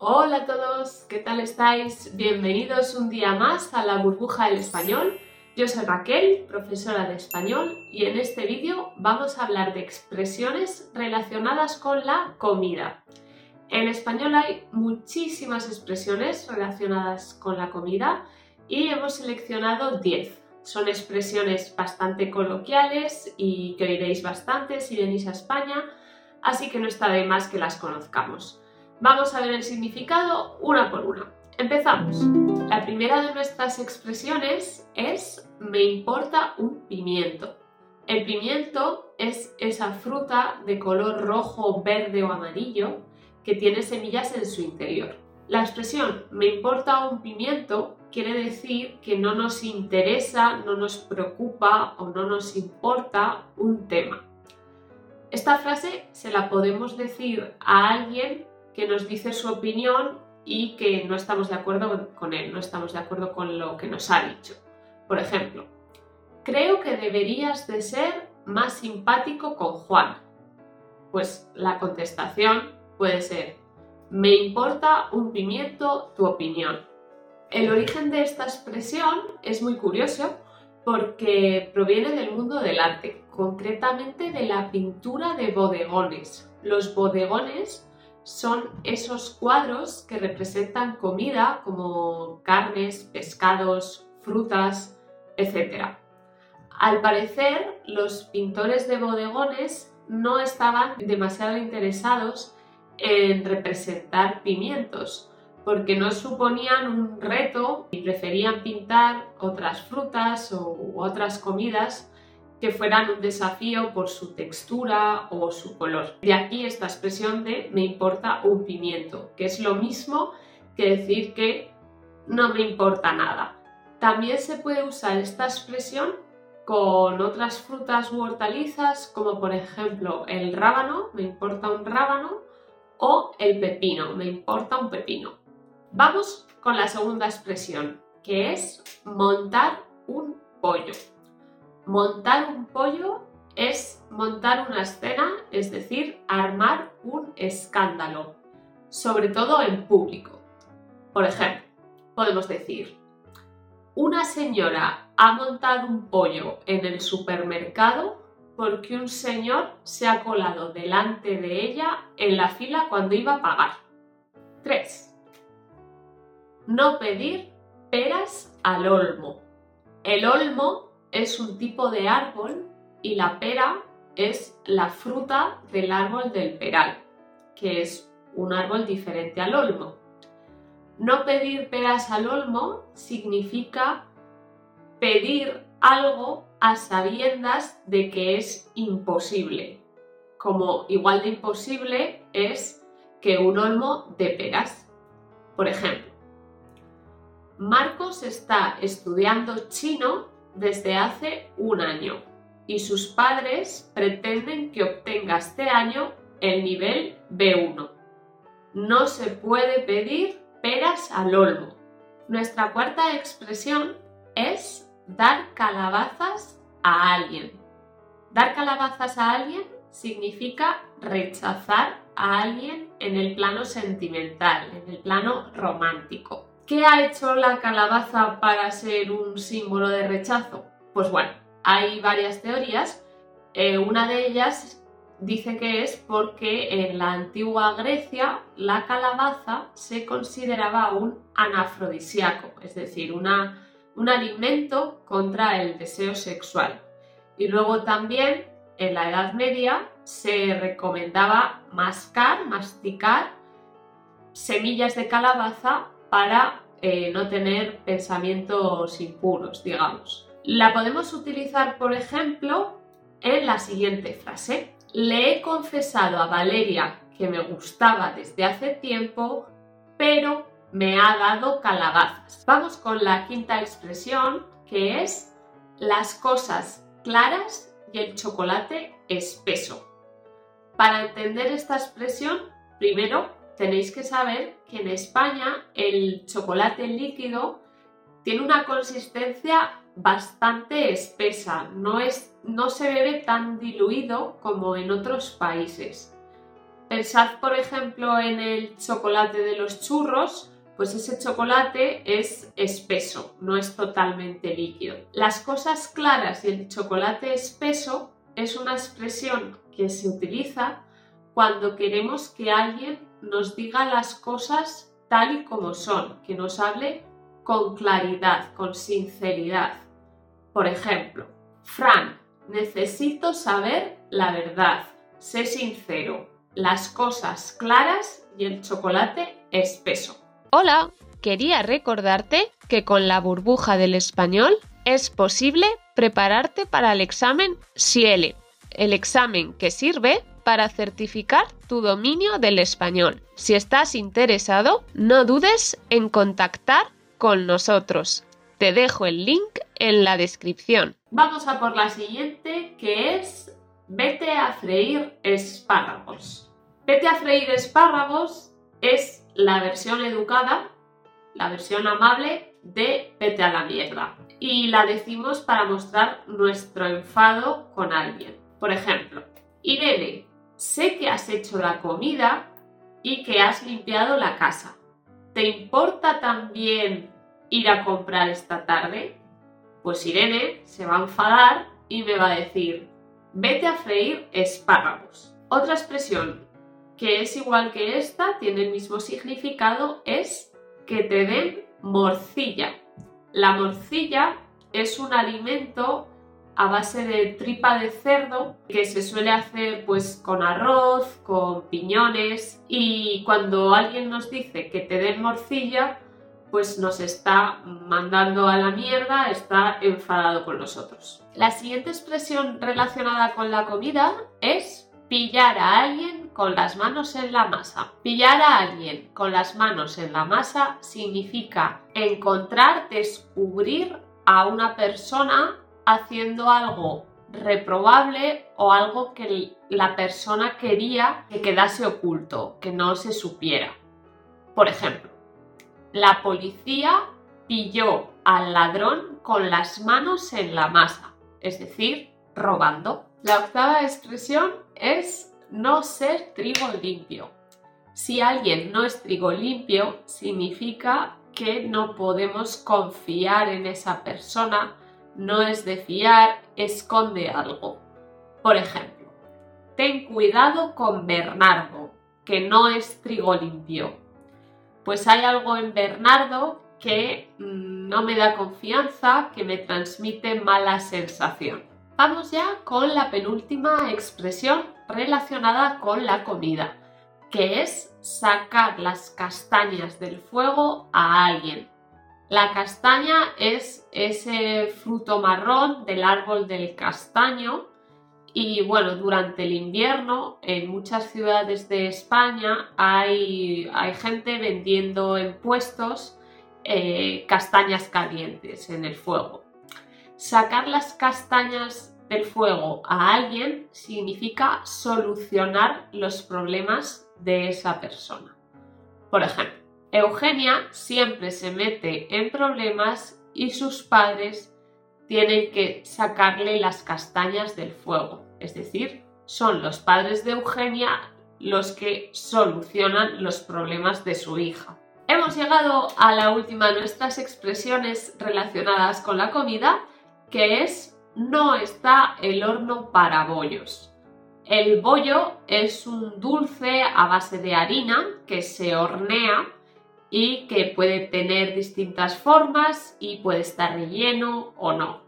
Hola a todos, ¿qué tal estáis? Bienvenidos un día más a la burbuja del español. Yo soy Raquel, profesora de español, y en este vídeo vamos a hablar de expresiones relacionadas con la comida. En español hay muchísimas expresiones relacionadas con la comida y hemos seleccionado 10. Son expresiones bastante coloquiales y que oiréis bastante si venís a España, así que no está de más que las conozcamos. Vamos a ver el significado una por una. Empezamos. La primera de nuestras expresiones es me importa un pimiento. El pimiento es esa fruta de color rojo, verde o amarillo que tiene semillas en su interior. La expresión me importa un pimiento quiere decir que no nos interesa, no nos preocupa o no nos importa un tema. Esta frase se la podemos decir a alguien que nos dice su opinión y que no estamos de acuerdo con él, no estamos de acuerdo con lo que nos ha dicho. Por ejemplo, creo que deberías de ser más simpático con Juan. Pues la contestación puede ser, me importa un pimiento tu opinión. El origen de esta expresión es muy curioso porque proviene del mundo del arte, concretamente de la pintura de bodegones. Los bodegones son esos cuadros que representan comida como carnes, pescados, frutas, etc. Al parecer, los pintores de bodegones no estaban demasiado interesados en representar pimientos, porque no suponían un reto y preferían pintar otras frutas u otras comidas que fueran un desafío por su textura o su color. De aquí esta expresión de me importa un pimiento, que es lo mismo que decir que no me importa nada. También se puede usar esta expresión con otras frutas u hortalizas, como por ejemplo el rábano, me importa un rábano, o el pepino, me importa un pepino. Vamos con la segunda expresión, que es montar un pollo. Montar un pollo es montar una escena, es decir, armar un escándalo, sobre todo en público. Por ejemplo, podemos decir, una señora ha montado un pollo en el supermercado porque un señor se ha colado delante de ella en la fila cuando iba a pagar. 3. No pedir peras al olmo. El olmo es un tipo de árbol y la pera es la fruta del árbol del peral, que es un árbol diferente al olmo. No pedir peras al olmo significa pedir algo a sabiendas de que es imposible, como igual de imposible es que un olmo de peras. Por ejemplo, Marcos está estudiando chino desde hace un año y sus padres pretenden que obtenga este año el nivel B1. No se puede pedir peras al olmo. Nuestra cuarta expresión es dar calabazas a alguien. Dar calabazas a alguien significa rechazar a alguien en el plano sentimental, en el plano romántico. ¿Qué ha hecho la calabaza para ser un símbolo de rechazo? Pues bueno, hay varias teorías. Eh, una de ellas dice que es porque en la antigua Grecia la calabaza se consideraba un anafrodisíaco, es decir, un alimento contra el deseo sexual. Y luego también en la Edad Media se recomendaba mascar, masticar semillas de calabaza para eh, no tener pensamientos impuros, digamos. La podemos utilizar, por ejemplo, en la siguiente frase. Le he confesado a Valeria que me gustaba desde hace tiempo pero me ha dado calabazas. Vamos con la quinta expresión, que es las cosas claras y el chocolate espeso. Para entender esta expresión, primero tenéis que saber que en España el chocolate líquido tiene una consistencia bastante espesa, no, es, no se bebe tan diluido como en otros países. Pensad, por ejemplo, en el chocolate de los churros, pues ese chocolate es espeso, no es totalmente líquido. Las cosas claras y el chocolate espeso es una expresión que se utiliza cuando queremos que alguien nos diga las cosas tal y como son, que nos hable con claridad, con sinceridad. Por ejemplo, Fran, necesito saber la verdad. Sé sincero. Las cosas claras y el chocolate espeso. Hola, quería recordarte que con la burbuja del español es posible prepararte para el examen SIELE, el examen que sirve para certificar tu dominio del español. Si estás interesado, no dudes en contactar con nosotros. Te dejo el link en la descripción. Vamos a por la siguiente, que es vete a freír espárragos. Vete a freír espárragos es la versión educada, la versión amable de vete a la mierda. Y la decimos para mostrar nuestro enfado con alguien. Por ejemplo, Irene, sé que has hecho la comida y que has limpiado la casa. ¿Te importa también ir a comprar esta tarde? Pues Irene se va a enfadar y me va a decir, vete a freír espárragos. Otra expresión que es igual que esta, tiene el mismo significado, es que te den morcilla. La morcilla es un alimento a base de tripa de cerdo que se suele hacer pues con arroz, con piñones y cuando alguien nos dice que te den morcilla pues nos está mandando a la mierda, está enfadado con nosotros. La siguiente expresión relacionada con la comida es pillar a alguien con las manos en la masa. Pillar a alguien con las manos en la masa significa encontrar, descubrir a una persona haciendo algo reprobable o algo que la persona quería que quedase oculto, que no se supiera. Por ejemplo, la policía pilló al ladrón con las manos en la masa, es decir, robando. La octava expresión es no ser trigo limpio. Si alguien no es trigo limpio, significa que no podemos confiar en esa persona no es de fiar, esconde algo. Por ejemplo, ten cuidado con Bernardo, que no es trigo limpio. Pues hay algo en Bernardo que mm, no me da confianza, que me transmite mala sensación. Vamos ya con la penúltima expresión relacionada con la comida, que es sacar las castañas del fuego a alguien. La castaña es ese fruto marrón del árbol del castaño y bueno, durante el invierno en muchas ciudades de España hay, hay gente vendiendo en puestos eh, castañas calientes en el fuego. Sacar las castañas del fuego a alguien significa solucionar los problemas de esa persona. Por ejemplo, Eugenia siempre se mete en problemas y sus padres tienen que sacarle las castañas del fuego. Es decir, son los padres de Eugenia los que solucionan los problemas de su hija. Hemos llegado a la última de nuestras expresiones relacionadas con la comida, que es no está el horno para bollos. El bollo es un dulce a base de harina que se hornea y que puede tener distintas formas y puede estar relleno o no.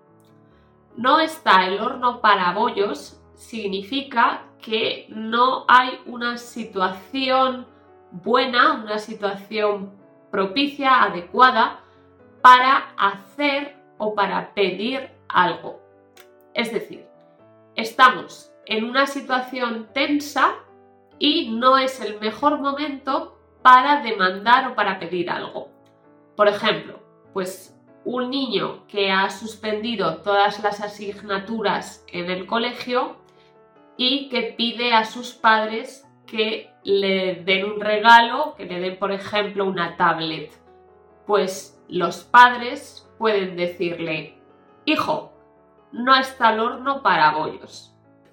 No está el horno para bollos significa que no hay una situación buena, una situación propicia, adecuada para hacer o para pedir algo. Es decir, estamos en una situación tensa y no es el mejor momento para demandar o para pedir algo. Por ejemplo, pues un niño que ha suspendido todas las asignaturas en el colegio y que pide a sus padres que le den un regalo, que le den por ejemplo una tablet. Pues los padres pueden decirle, hijo, no está el horno para bollos.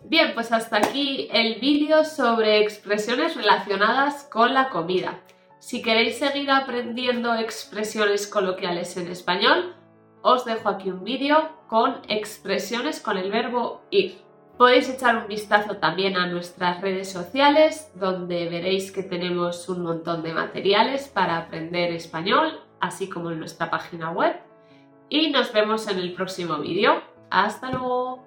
Bien, pues hasta aquí el vídeo sobre expresiones relacionadas con la comida. Si queréis seguir aprendiendo expresiones coloquiales en español, os dejo aquí un vídeo con expresiones con el verbo ir. Podéis echar un vistazo también a nuestras redes sociales, donde veréis que tenemos un montón de materiales para aprender español, así como en nuestra página web. Y nos vemos en el próximo vídeo. ¡Hasta luego!